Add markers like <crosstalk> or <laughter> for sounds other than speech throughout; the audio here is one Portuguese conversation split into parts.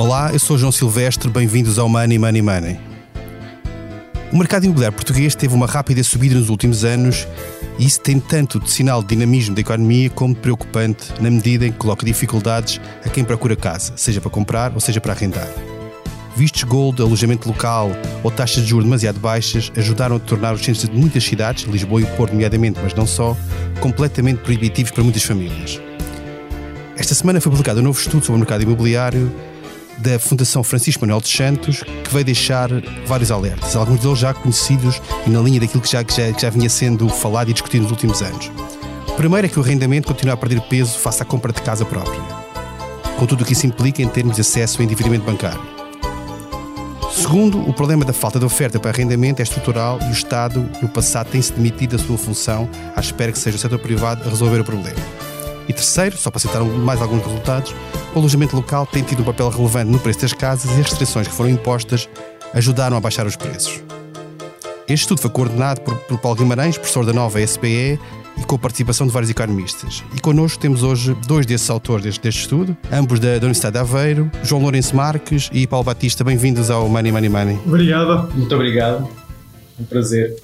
Olá, eu sou João Silvestre, bem-vindos ao Money Money Money. O mercado imobiliário português teve uma rápida subida nos últimos anos e isso tem tanto de sinal de dinamismo da economia como de preocupante na medida em que coloca dificuldades a quem procura casa, seja para comprar ou seja para arrendar. Vistos gold, alojamento local ou taxas de juros demasiado baixas ajudaram a tornar os centros de muitas cidades, Lisboa e Porto nomeadamente, mas não só, completamente proibitivos para muitas famílias. Esta semana foi publicado um novo estudo sobre o mercado imobiliário da Fundação Francisco Manuel dos Santos, que veio deixar vários alertas, alguns deles já conhecidos e na linha daquilo que já, que já, que já vinha sendo falado e discutido nos últimos anos. O primeiro é que o arrendamento continua a perder peso face à compra de casa própria, com tudo o que isso implica em termos de acesso ao endividamento bancário. Segundo, o problema da falta de oferta para arrendamento é estrutural e o Estado, no passado, tem-se demitido da sua função à espera que seja o setor privado a resolver o problema. E terceiro, só para citar mais alguns resultados, o alojamento local tem tido um papel relevante no preço das casas e as restrições que foram impostas ajudaram a baixar os preços. Este estudo foi coordenado por, por Paulo Guimarães, professor da nova SPE, e com a participação de vários economistas. E connosco temos hoje dois desses autores deste, deste estudo, ambos da, da, Universidade de Aveiro, João Lourenço Marques e Paulo Batista. Bem-vindos ao Money Money Money. Obrigado. Muito obrigado. Um prazer.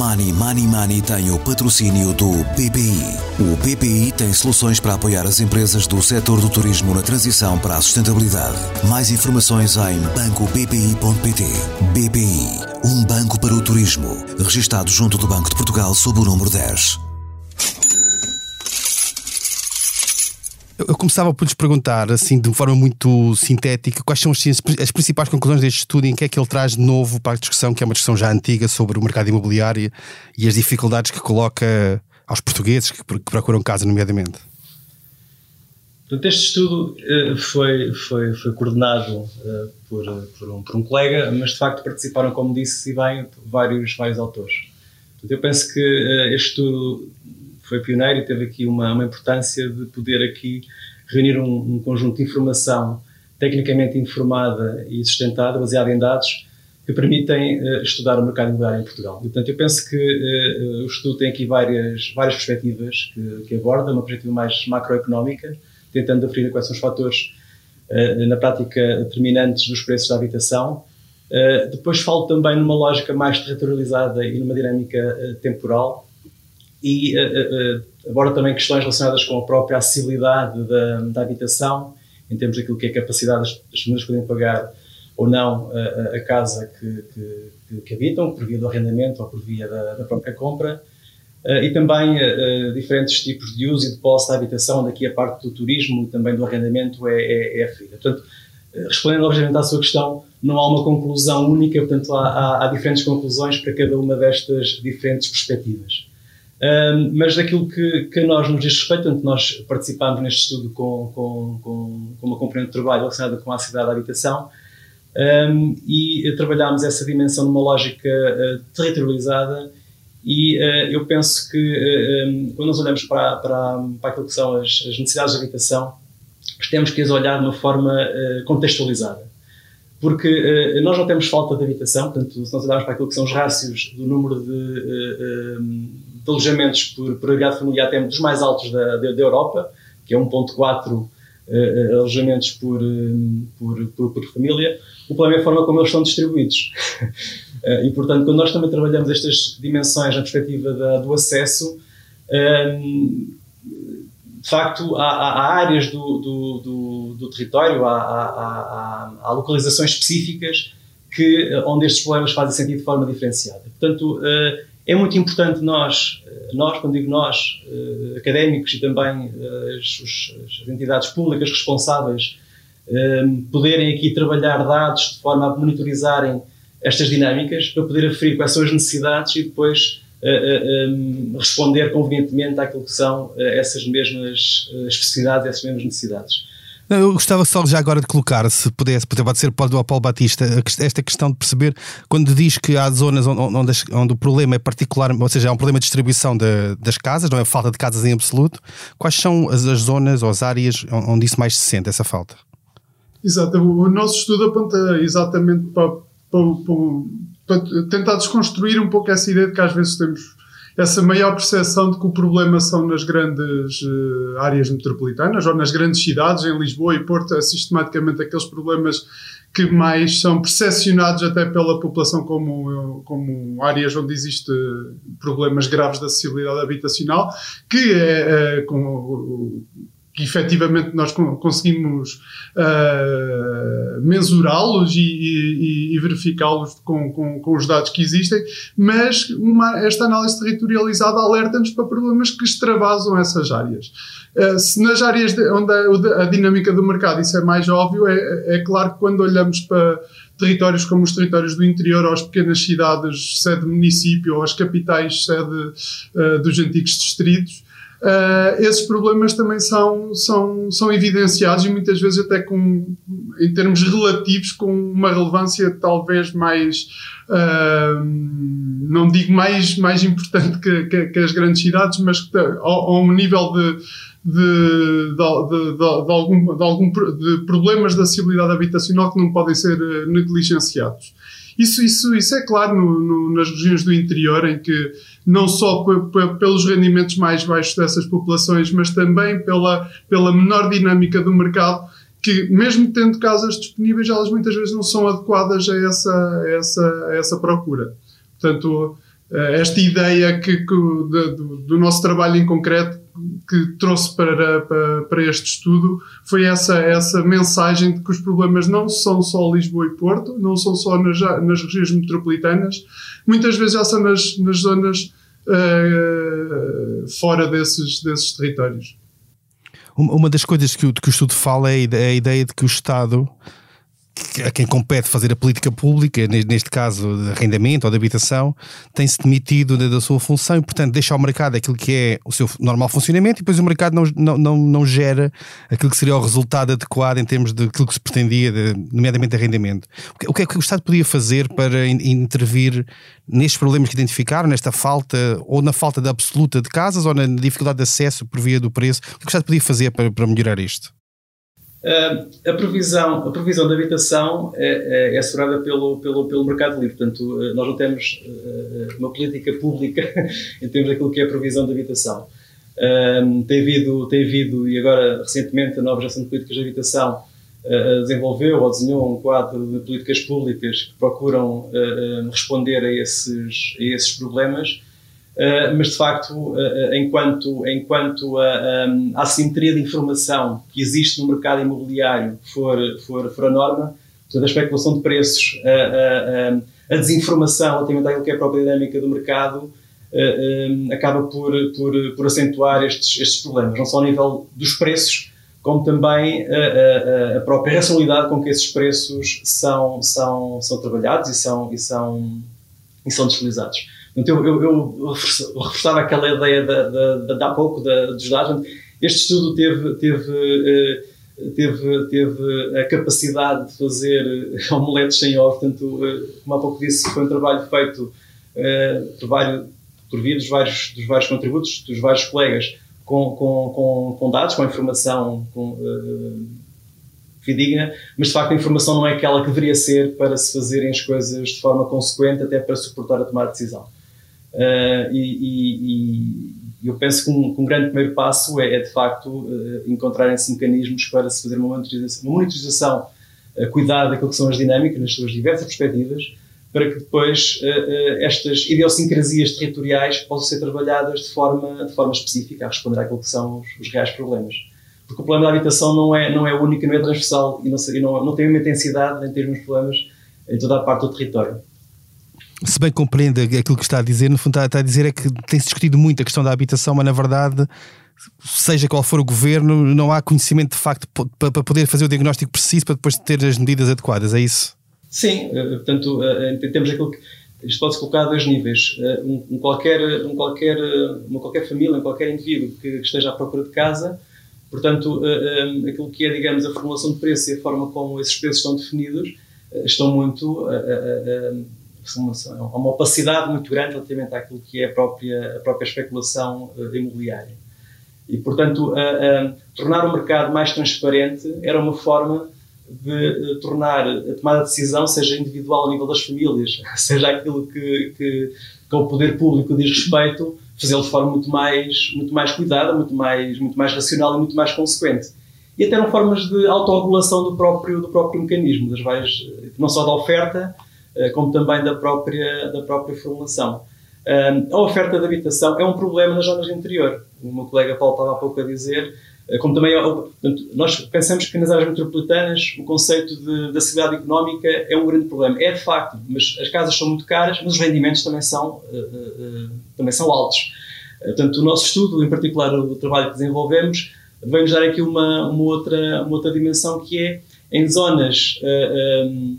Money Money Money tem o patrocínio do BPI. O BPI tem soluções para apoiar as empresas do setor do turismo na transição para a sustentabilidade. Mais informações em bancobpi.pt. BPI, um banco para o turismo, registado junto do Banco de Portugal sob o número 10. Eu começava por lhes perguntar, assim, de forma muito sintética, quais são as, as, principais conclusões deste estudo e em que é que ele traz de novo para a discussão, que é uma discussão já antiga sobre o mercado imobiliário e as dificuldades que coloca aos portugueses que, que procuram casa, nomeadamente. Portanto, este estudo uh, foi, foi, foi coordenado uh, por, por, um, por um colega, mas de facto participaram, como disse, e bem, vários, vários autores. Portanto, eu penso que uh, este estudo foi pioneiro e teve aqui uma, uma importância de poder aqui reunir um, um, conjunto de informação tecnicamente informada e sustentada, baseada em dados, que permitem uh, estudar o mercado imobiliário em Portugal. E, portanto, eu penso que uh, o estudo tem aqui várias, várias perspectivas que, que aborda, uma perspectiva mais macroeconómica, tentando definir quais são os fatores, uh, na prática, determinantes dos preços da habitação. depois falo também numa lógica mais territorializada e numa dinâmica temporal, e uh, uh, aborda também questões relacionadas com a própria acessibilidade da, da habitação, em termos daquilo que é a capacidade das, das famílias poderem pagar ou não a, a casa que, que, que, habitam, por via do arrendamento ou por via da, da própria compra, e também diferentes tipos de uso e de posse da habitação, daqui a parte do turismo e também do arrendamento é, é, é aferida. Portanto, respondendo obviamente à sua questão, não há uma conclusão única, portanto há, há, há diferentes conclusões para cada uma destas diferentes perspectivas. Um, mas daquilo que, que nós nos diz respeito, nós participámos neste estudo com, com, com, com uma componente de trabalho relacionada com a cidade da habitação um, e trabalhámos essa dimensão numa lógica uh, territorializada e uh, eu penso que uh, um, quando nós olhamos para, para, para aquilo que são as, as necessidades de habitação, temos que as olhar de uma forma contextualizada porque uh, nós não temos falta de habitação, portanto, se nós olharmos para aquilo que são os rácios do número de, uh, de alojamentos por, por agregado familiar, temos dos mais altos da, da, da Europa, que é 1.4 uh, alojamentos por, por, por, por, família. O problema é a forma como eles são distribuídos. <laughs> e, portanto, quando nós também trabalhamos estas dimensões na perspectiva da, do acesso, de facto, há, há áreas do, do, do, do território, há, há, há, localizações específicas que, onde estes problemas fazem sentido de forma diferenciada. Portanto, eh, é muito importante nós, eh, nós quando digo nós, eh, académicos e também as, as entidades públicas responsáveis, poderem aqui trabalhar dados de forma a monitorizarem estas dinâmicas para poder aferir quais são as necessidades e depois um, responder convenientemente àquilo que são eh, essas mesmas eh, especificidades, essas mesmas necessidades. Eu gostava só já agora de colocar, se pudesse, pode ser para o Paulo Batista, esta questão de perceber quando diz que há zonas onde, onde, onde o problema é particular, ou seja, há um problema de distribuição de, das casas, não é falta de casas em absoluto. Quais são as, as zonas ou as áreas onde isso mais se sente, essa falta? Exato, o nosso estudo aponta exatamente para, para, para para tentar desconstruir um pouco essa ideia de que às vezes temos essa maior percepção de que o problema são nas grandes uh, áreas metropolitanas ou nas grandes cidades, em Lisboa e Porto, é sistematicamente aqueles problemas que mais são percepcionados até pela população como, como áreas onde existe problemas graves de acessibilidade habitacional, que é, é com, que efetivamente nós conseguimos uh, mensurá-los e, e, e verificá-los com, com, com, os dados que existem, mas uma, esta análise territorializada alerta-nos para problemas que extravasam essas áreas. Uh, se nas áreas de, onde a, a, dinâmica do mercado isso é mais óbvio, é, é claro que quando olhamos para territórios como os territórios do interior, ou as pequenas cidades, sede município, ou as capitais, sede uh, dos antigos distritos, Uh, esses problemas também são, são, são evidenciados e muitas vezes até com, em termos relativos com uma relevância talvez mais uh, não digo mais, mais importante que, que, que, as grandes cidades, mas que, ao, ao nível de, de, de, de, de, algum, de, algum, de problemas de acessibilidade habitacional que não podem ser eh, negligenciados. Isso, isso, isso é claro no, no, nas regiões do interior, em que não só pelos rendimentos mais baixos dessas populações, mas também pela, pela menor dinâmica do mercado, que mesmo tendo casas disponíveis, elas muitas vezes não são adequadas a essa, a essa, a essa procura. Portanto, esta ideia que, que do, do, nosso trabalho em concreto que trouxe para, para, para, este estudo foi essa, essa mensagem de que os problemas não são só Lisboa e Porto, não são só nas, nas regiões metropolitanas, muitas vezes já são nas, nas zonas uh, fora desses, desses territórios. Uma das coisas que o, que o estudo fala é a ideia de que o Estado a quem compete fazer a política pública, neste caso de arrendamento ou de habitação, tem-se demitido da sua função e, portanto, deixa ao mercado aquilo que é o seu normal funcionamento e depois o mercado não, não, não, não gera aquilo que seria o resultado adequado em termos de aquilo que se pretendia, de, nomeadamente arrendamento. O que é que o Estado podia fazer para intervir nestes problemas que identificaram, nesta falta, ou na falta de absoluta de casas, ou na dificuldade de acesso por via do preço? O que é o Estado podia fazer para, para melhorar isto? Uh, a, provisão, a provisão de habitação é, é, é, assegurada pelo, pelo, pelo mercado livre, portanto, uh, nós não temos uh, uma política pública <laughs> em termos daquilo que é a provisão de habitação. tem, havido, tem havido, e agora recentemente, a nova geração de políticas de habitação desenvolveu ou desenhou um quadro de políticas públicas que procuram responder a esses, a esses problemas mas de facto, uh, enquanto, enquanto a, a, assimetria de informação que existe no mercado imobiliário for, for, for a norma, toda a especulação de preços, a, a, a desinformação relativamente que é a própria dinâmica do mercado, uh, acaba por, por, por acentuar estes, estes problemas, não só ao nível dos preços, como também a, a, própria racionalidade com que esses preços são, são, são trabalhados e são, e são, e são deslizados. Então eu, eu, reforçava aquela ideia de, de, há pouco da, dos dados. Este estudo teve, teve, eh, teve, teve a capacidade de fazer <laughs> omeletes sem ovo, portanto, eh, como há pouco disse, foi um trabalho feito eh, por, via dos vários, dos vários contributos, dos vários colegas, com, com, com, com dados, com informação com, fidedigna, mas de facto a informação não é aquela que deveria ser para se fazerem as coisas de forma consequente, até para suportar a tomada de decisão. Uh, e, e, eu penso que um, que um, grande primeiro passo é, é de facto uh, encontrarem-se mecanismos para se fazer uma monitorização, uma monitorização uh, cuidada daquilo que são as dinâmicas nas suas diversas perspectivas, para que depois estas idiosincrasias territoriais possam ser trabalhadas de forma, de forma específica a responder àquilo que são os, os reais problemas. Porque o problema da habitação não é, não é único, não é transversal e não, não, tem uma intensidade em termos de problemas em toda a parte do território se bem compreende aquilo que está a dizer, no fundo está, a dizer é que tem-se discutido muito a questão da habitação, mas na verdade, seja qual for o governo, não há conhecimento de facto para poder fazer o diagnóstico preciso para depois ter as medidas adequadas, é isso? Sim, eh, portanto, eh, temos aquilo que. Isto pode-se colocar a dois níveis. Eh, um, qualquer, um qualquer, uma qualquer família, um qualquer indivíduo que esteja à procura de casa, portanto, aquilo que é, digamos, a formulação de preço e a forma como esses preços estão definidos, estão muito há uma opacidade muito grande relativamente àquilo que é a própria, a própria especulação uh, imobiliária. E, portanto, tornar o mercado mais transparente era uma forma de tornar a tomada de decisão, seja individual a nível das famílias, <laughs> seja aquilo que, que, que o poder público diz respeito, fazê-lo de forma muito mais, muito mais cuidada, muito mais, muito mais racional e muito mais consequente. E até eram formas de autorregulação do próprio, do próprio mecanismo, das várias, não só da oferta, eh, como também da própria, da própria formulação. A oferta de habitação é um problema nas zonas de interior. O meu colega Paulo estava há pouco a dizer, eh, como também nós pensamos que nas áreas metropolitanas o conceito de, de acessibilidade económica é um grande problema. É de facto, mas as casas são muito caras, mas os rendimentos também são, também são altos. Portanto, o nosso estudo, em particular o trabalho que desenvolvemos, vem-nos dar aqui uma, uma, outra, uma outra dimensão que é em zonas, uh,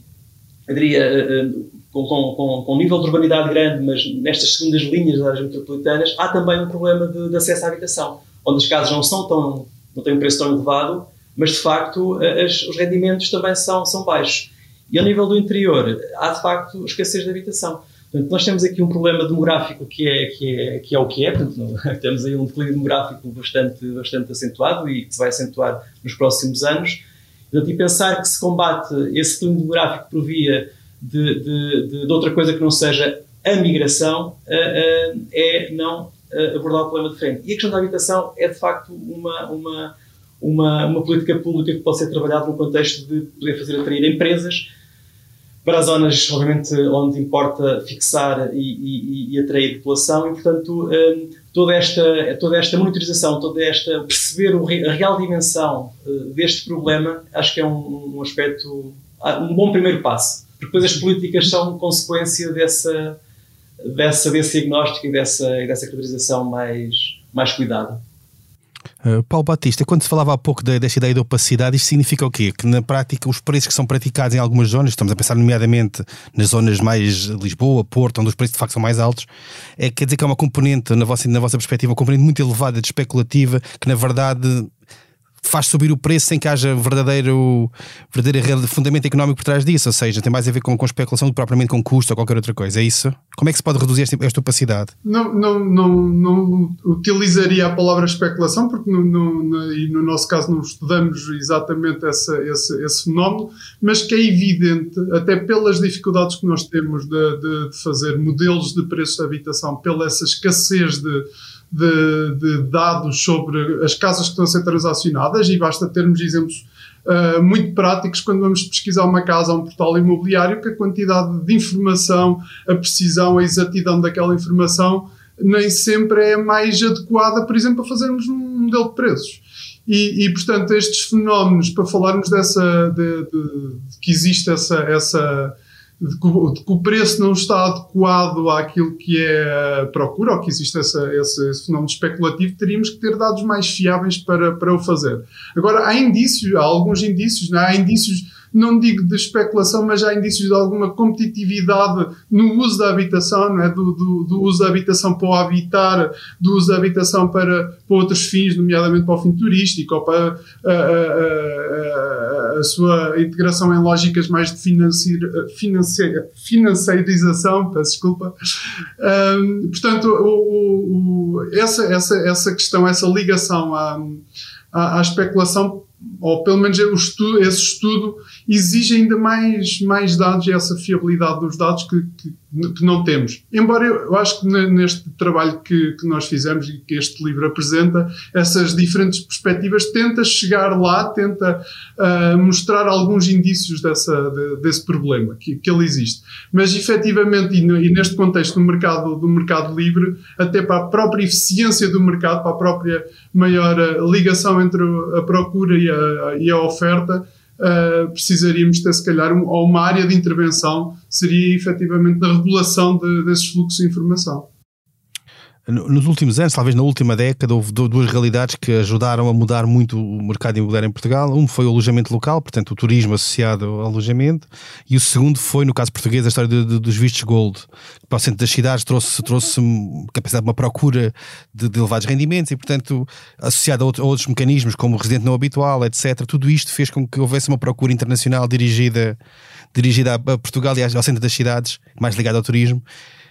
eu diria, uh, com, com, com, um nível de urbanidade grande, mas nestas segundas linhas das áreas metropolitanas, há também um problema de, de, acesso à habitação, onde as casas não são tão, não têm um preço tão elevado, mas de facto as, os rendimentos também são, são baixos. E ao nível do interior, há de facto escassez de habitação. Portanto, nós temos aqui um problema demográfico que é, que é, que é o que é, portanto, <laughs> temos aí um declínio demográfico bastante, bastante acentuado e que se vai acentuar nos próximos anos. Portanto, e pensar que se combate esse declínio demográfico por via de, de, de, outra coisa que não seja a migração uh, uh, é não uh, abordar o problema de frente. E a questão da habitação é, de facto, uma, uma, uma, uma política pública que pode ser trabalhada no contexto de poder fazer atrair empresas para as zonas, obviamente, onde importa fixar e, e, e atrair população e, portanto, toda, esta, toda esta monitorização, toda esta perceber a real dimensão uh, deste problema, acho que é um, um aspecto, ah, um bom primeiro passo. Porque depois as políticas são consequência dessa, dessa, desse diagnóstico e dessa, dessa caracterização mais, mais cuidada. Uh, Paulo Batista, quando se falava há pouco de, desta ideia de opacidade, isto significa o quê? Que na prática os preços que são praticados em algumas zonas, estamos a pensar nomeadamente nas zonas mais Lisboa, Porto, onde os preços de facto são mais altos, é, quer dizer que é uma componente, na vossa, na vossa perspectiva, uma componente muito elevada de especulativa que na verdade faz subir o preço sem que haja verdadeiro, verdadeiro fundamento económico por trás disso, ou seja, tem mais a ver com, com especulação do que propriamente com custo ou qualquer outra coisa, é isso? Como é que se pode reduzir esta, esta opacidade? Não, não, não, não utilizaria a palavra especulação, porque no, no, e no nosso caso não estudamos exatamente essa, esse, esse fenómeno, mas que é evidente, até pelas dificuldades que nós temos de, de, de fazer modelos de preços de habitação, pela essa escassez de de, de, dados sobre as casas que estão a ser transacionadas e basta termos exemplos uh, muito práticos quando vamos pesquisar uma casa a um portal imobiliário que a quantidade de informação, a precisão, a exatidão daquela informação nem sempre é mais adequada, por exemplo, a fazermos um modelo de preços. E, e portanto, estes fenómenos, para falarmos dessa, de, de, de que existe essa, essa que, o preço não está adequado àquilo que é a procura, ou que existe essa, esse, esse, fenómeno especulativo, teríamos que ter dados mais fiáveis para, para o fazer. Agora, há indícios, há alguns indícios, não é? há indícios não digo de especulação, mas há indícios de alguma competitividade no uso da habitação, não é? do, do, do uso da habitação para o habitar, do uso da habitação para, para outros fins, nomeadamente para o fim turístico ou para a, a, a, a sua integração em lógicas mais de financeira, financeirização, peço desculpa. Um, portanto, o, o, essa, essa, essa questão, essa ligação à, à, à especulação ou pelo menos esse estudo exige ainda mais, mais dados e essa fiabilidade dos dados que, que, que não temos. Embora eu, acho que neste trabalho que, que nós fizemos e que este livro apresenta, essas diferentes perspectivas, tenta chegar lá, tenta uh, mostrar alguns indícios dessa, de, desse problema, que, que ele existe. Mas efetivamente, e, no, e neste contexto do mercado, do mercado livre, até para a própria eficiência do mercado, para a própria maior uh, ligação entre a procura e a, e a oferta, uh, precisaríamos ter, se calhar, um, ou uma área de intervenção seria efetivamente na regulação de, desses fluxos de informação. Nos últimos anos, talvez na última década, houve duas realidades que ajudaram a mudar muito o mercado imobiliário em Portugal. Um foi o alojamento local, portanto, o turismo associado ao alojamento, e o segundo foi, no caso português, a história de, de, dos vistos gold, que para o centro das cidades trouxe, trouxe capacidade de uma procura de, de elevados rendimentos e, portanto, associado a, outro, a, outros mecanismos, como o residente não habitual, etc. Tudo isto fez com que houvesse uma procura internacional dirigida, dirigida a Portugal e ao centro das cidades, mais ligada ao turismo,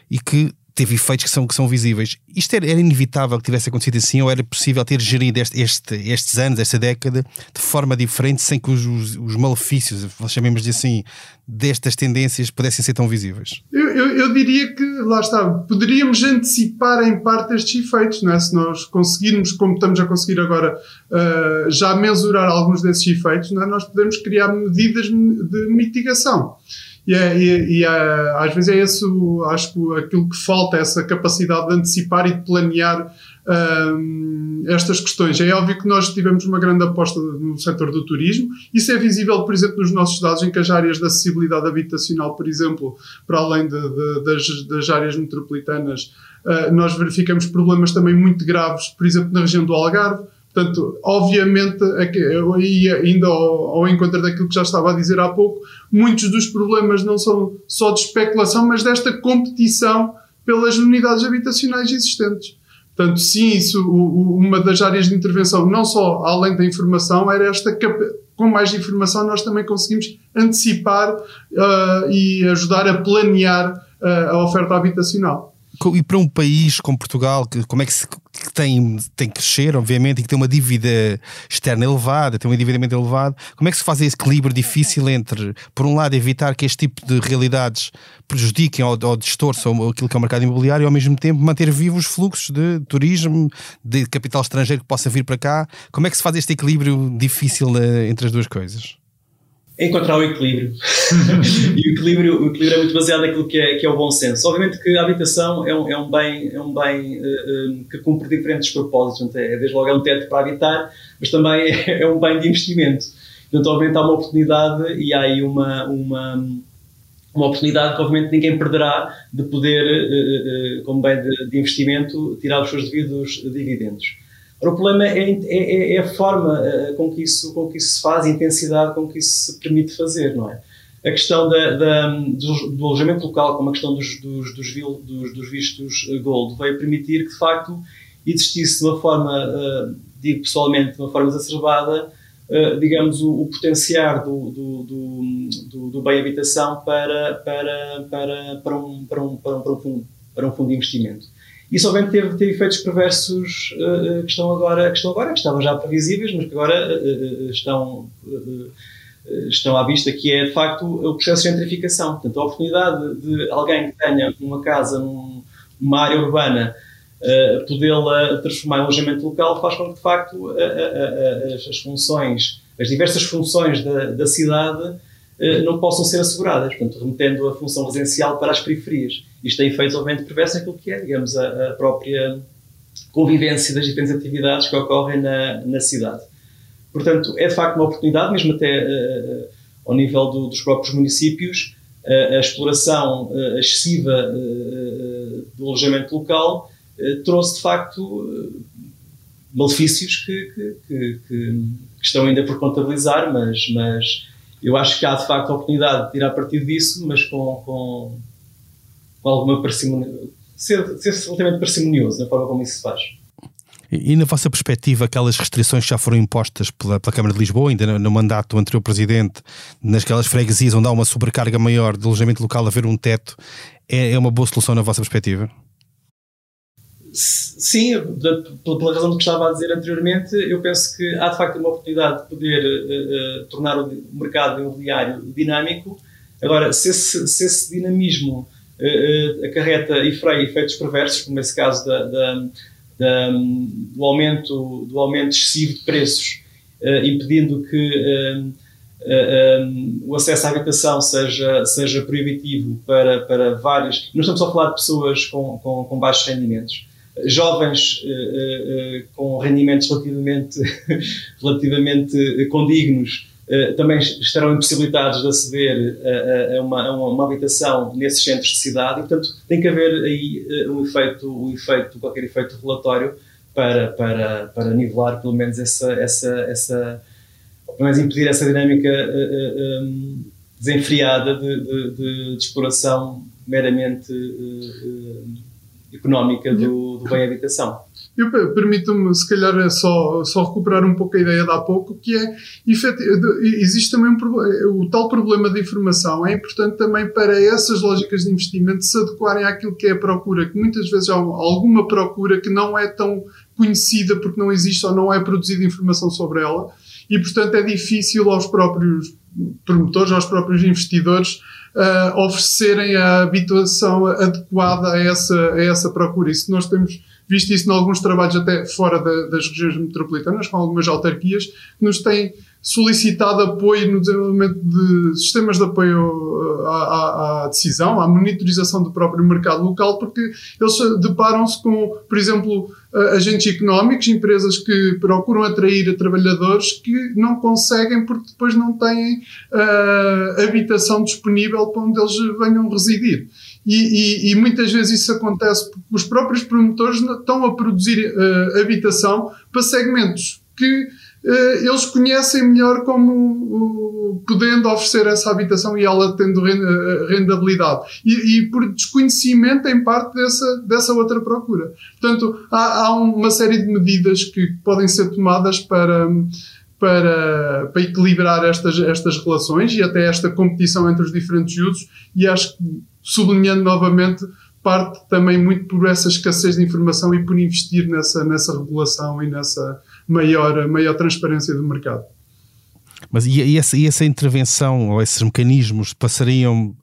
e que teve efeitos que são, que são visíveis. Isto era, era, inevitável que tivesse acontecido assim ou era possível ter gerido este, este, estes anos, esta década, de forma diferente, sem que os, os, os malefícios, chamemos de assim, destas tendências pudessem ser tão visíveis? Eu, eu, eu, diria que, lá está, poderíamos antecipar em parte estes efeitos, não é? se nós conseguirmos, como estamos a conseguir agora, uh, já mensurar alguns desses efeitos, não é? nós podemos criar medidas de mitigação. E, é, e, e é, às vezes é esse, acho que aquilo que falta, essa capacidade de antecipar e de planear um, estas questões. É óbvio que nós tivemos uma grande aposta no setor do turismo. Isso é visível, por exemplo, nos nossos dados em que as áreas de acessibilidade habitacional, por exemplo, para além de, de, das, das, áreas metropolitanas, uh, nós verificamos problemas também muito graves, por exemplo, na região do Algarve Portanto, obviamente, e ainda ao, ao encontro daquilo que já estava a dizer há pouco, muitos dos problemas não são só de especulação, mas desta competição pelas unidades habitacionais existentes. Portanto, sim, isso, uma das áreas de intervenção, não só além da informação, era esta com mais informação nós também conseguimos antecipar uh, e ajudar a planear uh, a oferta habitacional e para um país como Portugal, como é que, se, que tem, tem que crescer, obviamente, e que tem uma dívida externa elevada, tem um endividamento elevado, como é que se faz esse equilíbrio difícil entre, por um lado, evitar que este tipo de realidades prejudiquem ou, ou distorçam aquilo que é o mercado imobiliário e, ao mesmo tempo, manter vivos os fluxos de turismo, de capital estrangeiro que possa vir para cá? Como é que se faz este equilíbrio difícil uh, entre as duas coisas? Encontrar o equilíbrio. <laughs> e o equilíbrio, o equilíbrio é muito baseado naquilo que é, que é o bom senso. Obviamente que a habitação é um, é um bem, é um bem uh, uh, que cumpre diferentes propósitos. É, desde logo é um teto para habitar, mas também <laughs> é, é um bem de investimento. Portanto, obviamente há uma oportunidade e há aí uma, uma, uma oportunidade que obviamente ninguém perderá de poder, uh, como bem de, de investimento, tirar os seus devidos dividendos. O problema é, é, é, é, a forma uh, com, que isso, com que isso se faz, a intensidade com que isso se permite fazer, não é? A questão da, da, do, alojamento local, como a questão dos, dos, dos, dos, dos vistos Gold, veio permitir que, de facto, existisse de uma forma, uh, digo pessoalmente, de uma forma exacerbada, digamos, o, o potenciar do, do, do, do, bem habitação para, para, para, para, um, para, um, para, um, para um fundo de investimento. Isso obviamente teve, teve efeitos perversos uh, que, estão agora, que estão agora, que estavam já previsíveis, mas que agora uh, estão, uh, estão à vista, que é de facto o processo de gentrificação. Portanto, a oportunidade de alguém que tenha uma casa num, numa área urbana podê-la transformar em alojamento local faz com que de facto as, funções, as diversas funções da, da cidade não possam ser asseguradas, portanto, remetendo a função residencial para as periferias. Isto tem efeitos, obviamente, perversos naquilo que é, digamos, a, a, própria convivência das diferentes atividades que ocorrem na, na cidade. Portanto, é de facto uma oportunidade, mesmo até uh, ao nível do, dos próprios municípios, uh, a exploração uh, excessiva do alojamento local trouxe de facto malefícios que, que, que, que, estão ainda por contabilizar, mas, mas eu acho que há de facto a oportunidade de tirar partido disso, mas com, com com alguma parcimonia, ser, ser relativamente parcimonioso na forma como isso se faz. E, na vossa perspectiva, aquelas restrições que já foram impostas pela, pela Câmara de Lisboa, ainda no, no, mandato do anterior presidente, nasquelas freguesias onde há uma sobrecarga maior de alojamento local, haver um teto, é, é uma boa solução na vossa perspectiva? Sim, pela razão que estava a dizer anteriormente, eu penso que há de facto uma oportunidade de poder uh, tornar o mercado imobiliário dinâmico. Agora, se esse, se esse dinamismo uh, acarreta e freia efeitos perversos, como esse caso da, da, da, do, aumento, do aumento excessivo de preços, impedindo que o acesso à habitação seja, seja proibitivo para, para vários. Não estamos só a falar de pessoas com, com, com baixos rendimentos. Jovens com rendimentos relativamente, <laughs> relativamente condignos eh, também estarão impossibilitados de aceder a, uma, a, uma, habitação nesses centros de cidade. E, portanto, tem que haver aí eh, um efeito, um efeito qualquer efeito relatório para, para, para nivelar pelo menos essa, essa, essa pelo menos impedir essa dinâmica desenfreada de, de, de, de, exploração meramente económica do, do bem habitação. Eu permito-me, se calhar, é só, só recuperar um pouco a ideia de há pouco, que é, existe também um, o tal problema de informação. É importante também para essas lógicas de investimento se adequarem àquilo que é a procura, que muitas vezes há alguma procura que não é tão conhecida porque não existe ou não é produzida informação sobre ela, e portanto é difícil aos próprios promotores, aos próprios investidores, uh, oferecerem a habitação adequada a essa, a essa procura. Se nós temos visto isso em alguns trabalhos até fora da, das regiões metropolitanas, com algumas autarquias, que nos têm solicitado apoio no desenvolvimento de sistemas de apoio à, à, à, decisão, à monitorização do próprio mercado local, porque eles deparam-se com, por exemplo, agentes económicos, empresas que procuram atrair trabalhadores que não conseguem porque depois não têm uh, habitação disponível para onde eles venham residir. E, e, e, muitas vezes isso acontece porque os próprios promotores estão a produzir uh, habitação para segmentos que eles conhecem melhor como podendo oferecer essa habitação e ela tendo rendabilidade. E, e, por desconhecimento, em parte, dessa, dessa outra procura. Portanto, há, há uma série de medidas que podem ser tomadas para. Para, para, equilibrar estas, estas relações e até esta competição entre os diferentes usos, e acho que sublinhando novamente, parte também muito por essa escassez de informação e por investir nessa, nessa regulação e nessa maior, maior transparência do mercado. Mas e, e, essa, e essa intervenção ou esses mecanismos passariam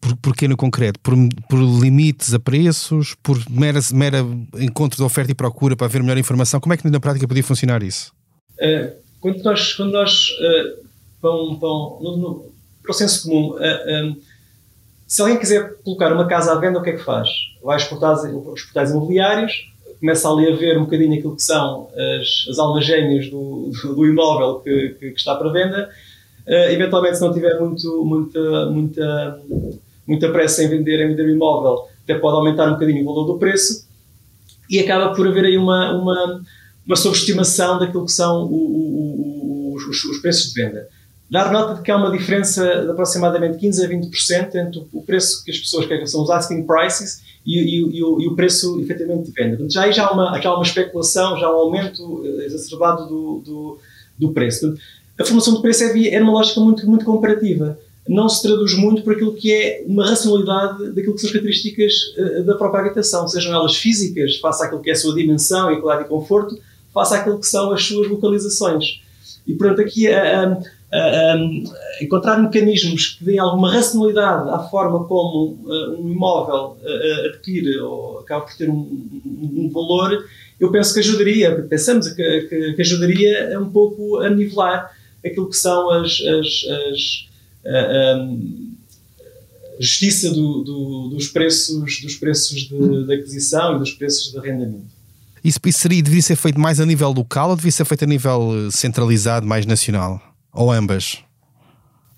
por, por que no concreto? Por, por limites a preços? Por mera, mera encontro de oferta e procura para haver melhor informação? Como é que na prática podia funcionar isso? Uh, quando nós, quando nós uh, vão, vão no, no, para o senso comum, uh, se alguém quiser colocar uma casa à venda, o que é que faz? Vai aos portais, aos portais imobiliários, começa ali a ver um bocadinho aquilo que são as, as almas gêmeas do, do, imóvel que, que, que, está para venda. Uh, eventualmente, se não tiver muito, muita, muita, muita pressa em vender, em vender o imóvel, até pode aumentar um bocadinho o valor do preço e acaba por haver aí uma, uma, uma sobreestimação daquilo que são o, o, o, os, os preços de venda dar nota de que há uma diferença de aproximadamente 15 a 20% entre o preço que as pessoas querem, são os asking prices, e, e, e, o, e o, preço efetivamente de venda. Portanto, já aí já há uma, já há uma especulação, já há um aumento eh, exacerbado do, do, do preço. A formação de preço é, é uma lógica muito, muito comparativa. Não se traduz muito por aquilo que é uma racionalidade daquilo que são as características uh, da própria habitação, sejam elas físicas, face àquilo que é a sua dimensão, equidade e conforto, face àquilo que são as suas localizações. E, portanto, aqui a, uh, encontrar mecanismos que deem alguma racionalidade à forma como uh, um imóvel uh, adquire ou acaba por ter um, um, valor, eu penso que ajudaria, pensamos que, que, que, ajudaria um pouco a nivelar aquilo que são as, as, as um, justiça do, do, dos preços, dos preços de, de, aquisição e dos preços de arrendamento. Isso, isso seria, deveria ser feito mais a nível local ou deveria ser feito a nível centralizado, mais nacional? Ou ambas?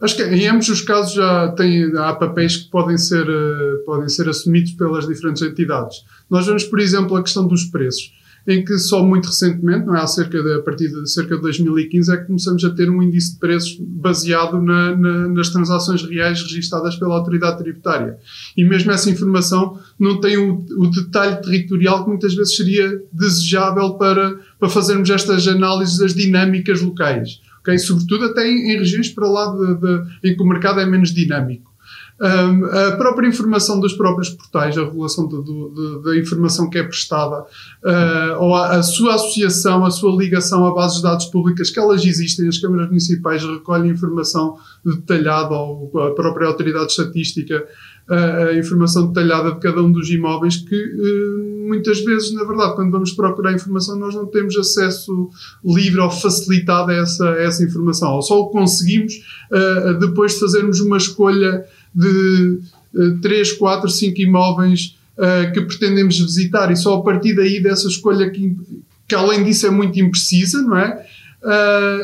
Acho que em ambos os casos já tem, há papéis que podem ser, uh, podem ser assumidos pelas diferentes entidades. Nós vemos, por exemplo, a questão dos preços, em que só muito recentemente, não é, há cerca de, a partir de cerca de 2015, é que começamos a ter um índice de preços baseado na, na, nas transações reais registadas pela autoridade tributária. E mesmo essa informação não tem o, o detalhe territorial que muitas vezes seria desejável para, para fazermos estas análises das dinâmicas locais okay? sobretudo até em, em regiões para lá de, de, em que o mercado é menos dinâmico. Um, a própria informação dos próprios portais, a regulação da informação que é prestada, uh, ou a, a, sua associação, a sua ligação a bases de dados públicas, que elas existem, as câmaras municipais recolhem informação detalhada, ou a própria autoridade estatística a, a, informação detalhada de cada um dos imóveis que uh, muitas vezes, na verdade, quando vamos procurar informação, nós não temos acesso livre ou facilitado a essa, a essa informação. Ou só o conseguimos uh, depois de fazermos uma escolha de uh, 3, 4, 5 imóveis uh, que pretendemos visitar e só a partir daí dessa escolha que, que além disso é muito imprecisa, não é?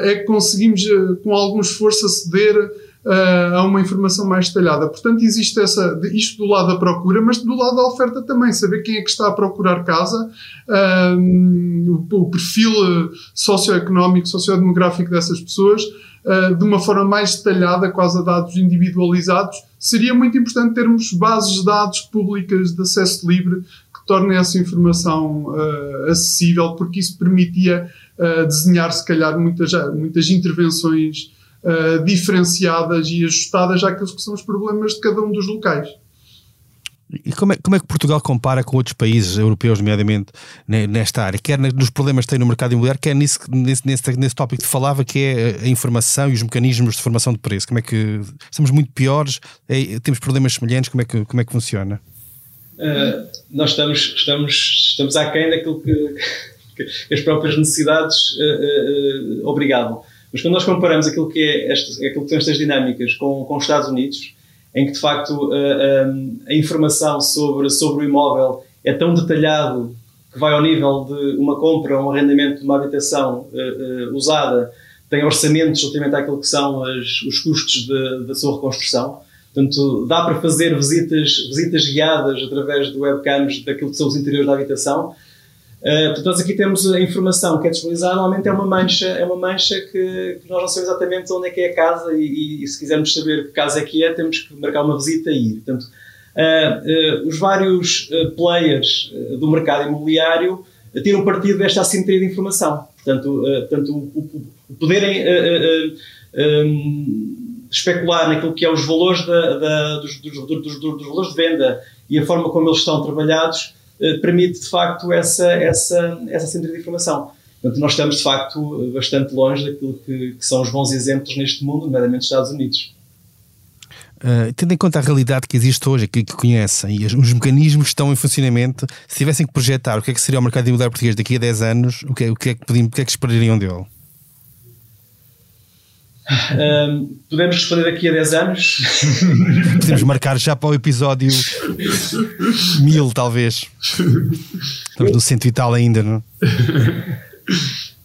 é que conseguimos com algum esforço aceder uh, a uma informação mais detalhada. Portanto, existe essa, isto do lado da procura, mas do lado da oferta também, saber quem é que está a procurar casa, uh, o, o, perfil socioeconómico, sociodemográfico dessas pessoas, uh, de uma forma mais detalhada, quase a dados individualizados. Seria muito importante termos bases de dados públicas de acesso livre que que torne essa informação uh, acessível, porque isso permitia desenhar, se calhar, muitas, muitas intervenções uh, diferenciadas e ajustadas àqueles que são os problemas de cada um dos locais. E como é, como é que Portugal compara com outros países europeus, nomeadamente nesta área? Quer nos problemas que tem no mercado imobiliário, quer nesse, nesse, nesse, nesse tópico que falava, que é a informação e os mecanismos de formação de preço. Como é que estamos muito piores? É, temos problemas semelhantes? Como é que, como é que funciona? Uh, nós estamos, estamos, estamos aquém daquilo que, <laughs> que as próprias necessidades uh, uh, obrigavam. Mas quando nós comparamos aquilo que, é este, aquilo que são estas dinâmicas com, com os Estados Unidos, em que de facto a, a informação sobre, sobre o imóvel é tão detalhado que vai ao nível de uma compra, um arrendamento de uma habitação usada, tem orçamentos relativamente àquilo que são as, os custos da sua reconstrução. Portanto, dá para fazer visitas, visitas guiadas através de webcams daquilo que são os interiores da habitação. Uh, portanto, nós aqui temos a informação que é disponibilizada, normalmente é uma mancha, é uma mancha que, que, nós não sabemos exatamente onde é que é a casa e, e, se quisermos saber que casa é que é, temos que marcar uma visita e ir. Portanto, uh, uh, os vários players do mercado imobiliário tiram partido desta assimetria de informação. Portanto, portanto o, o, o poderem especular naquilo que é os valores da, da, dos, dos, dos, dos, valores de venda e a forma como eles estão trabalhados eh, permite de facto essa, essa, essa centro de informação. Portanto, nós estamos de facto bastante longe daquilo que, que são os bons exemplos neste mundo, nomeadamente nos Estados Unidos. Uh, tendo em conta a realidade que existe hoje, que, que conhecem, e os mecanismos que estão em funcionamento, se tivessem que projetar o que é que seria o mercado imobiliário português daqui a 10 anos, o que é, o que, é que, o que, é que esperariam dele? Um, podemos responder daqui a 10 anos. <laughs> Podemos marcar já para o episódio 1000, talvez. Estamos no cento e tal ainda, não?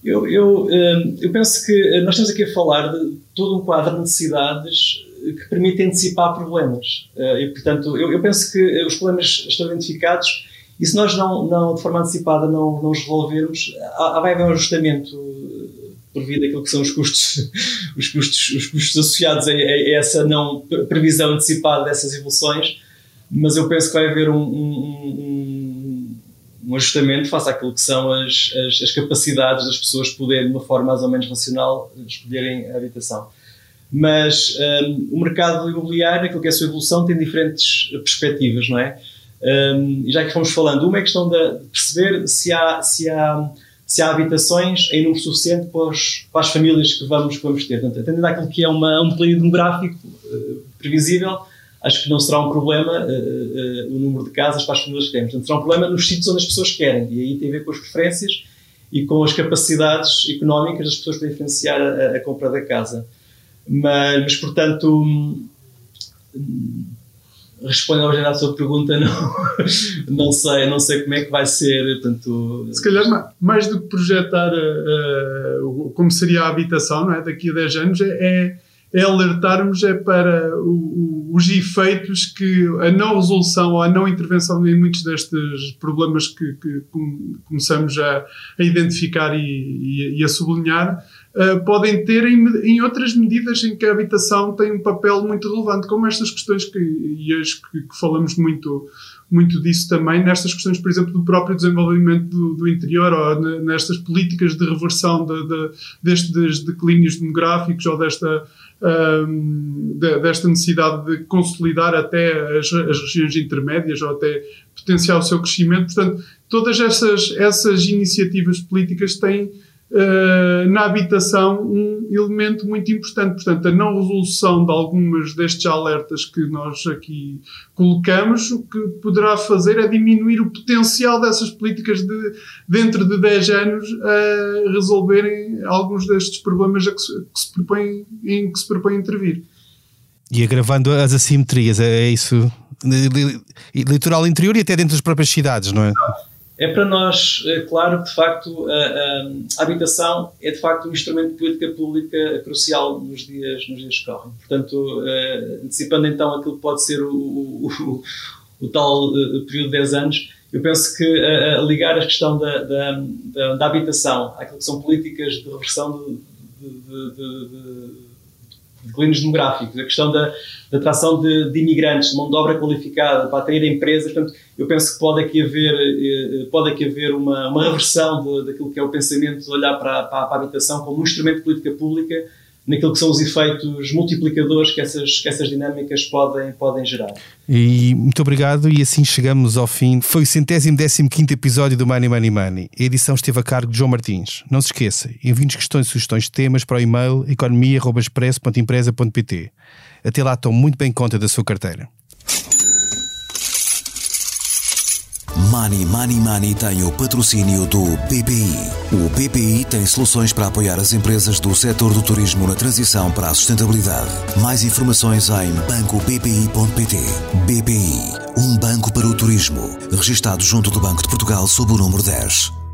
Eu, eu, eu penso que nós estamos aqui a falar de todo um quadro de necessidades que permite antecipar problemas. Ah, e, portanto, eu, eu penso que os problemas estão identificados e se nós não, não de forma antecipada não, não os resolvermos, há, vai haver um ajustamento devido àquilo que são os custos, <laughs> os custos, os custos associados a, a, essa não previsão antecipada dessas evoluções, mas eu penso que vai haver um, um, um ajustamento face àquilo que são as, as, as, capacidades das pessoas poderem, de uma forma mais ou menos racional, escolherem a habitação. Mas um, o mercado imobiliário, aquilo que é a sua evolução, tem diferentes perspectivas, não é? Um, e já que fomos falando, uma é a questão de perceber se há, se há se há habitações em número suficiente para, os, para as famílias que vamos, que vamos ter. Portanto, atendendo àquilo que é uma, um declínio demográfico uh, previsível, acho que não será um problema uh, uh, o número de casas para as famílias que temos. Portanto, será um problema nos sítios onde as pessoas querem. E aí tem a ver com as preferências e com as capacidades económicas das pessoas para influenciar a, a compra da casa. Mas, mas portanto, hum, respondendo à sua pergunta, não, <laughs> não sei, não sei como é que vai ser. Portanto, Se calhar, mais do que projetar uh, como seria a habitação não é? daqui a 10 anos, é, é, é alertarmos é para o, o, os efeitos que a não resolução ou a não intervenção em muitos destes problemas que, que começamos a, a identificar e, e, e a sublinhar uh, podem ter em, em, outras medidas em que a habitação tem um papel muito relevante, como estas questões que, e as que, que falamos muito, muito disso também, nestas questões, por exemplo, do próprio desenvolvimento do, do interior, ou nestas políticas de reversão de, de, destes declínios demográficos ou desta. Um, de, desta necessidade de consolidar até as, as, regiões intermédias ou até potenciar o seu crescimento. Portanto, todas essas, essas iniciativas políticas têm uh, na habitação um elemento muito importante. Portanto, a não resolução de algumas destes alertas que nós aqui colocamos, o que poderá fazer é diminuir o potencial dessas políticas de, dentro de 10 anos, a resolverem alguns destes problemas a que se, que se propõe, em que se propõe intervir. E agravando as assimetrias, é, é isso? Litoral interior e até dentro das próprias cidades, não é? É para nós, é claro, de facto, a, a, a, habitação é de facto um instrumento de política pública crucial nos dias, nos dias que correm. Portanto, uh, antecipando então aquilo que pode ser o, o, o, o tal uh, período de 10 anos, eu penso que a, ligar a questão da, da, da, da, habitação àquilo que são políticas de reversão de, de, de, declínios demográficos, a questão da, da atração de, de, imigrantes, de mão de obra qualificada para atrair empresas. Portanto, eu penso que pode aqui haver, eh, pode aqui haver uma, uma reversão de, daquilo que é o pensamento de olhar para, para, para a habitação como um instrumento de política pública naquilo que são os efeitos multiplicadores que essas, que essas dinâmicas podem, podem gerar. E muito obrigado, e assim chegamos ao fim. Foi o centésimo décimo quinto episódio do Money Money Money. A edição esteve a cargo de João Martins. Não se esqueça, envie-nos questões e sugestões de temas para o e-mail economia.expresso.empresa.pt. Até lá, tome muito bem conta da sua carteira. Money Money Money tem o patrocínio do BPI. O BPI tem soluções para apoiar as empresas do setor do turismo na transição para a sustentabilidade. Mais informações em bancobpi.pt. BPI, um banco para o turismo, registado junto do Banco de Portugal sob o número 10.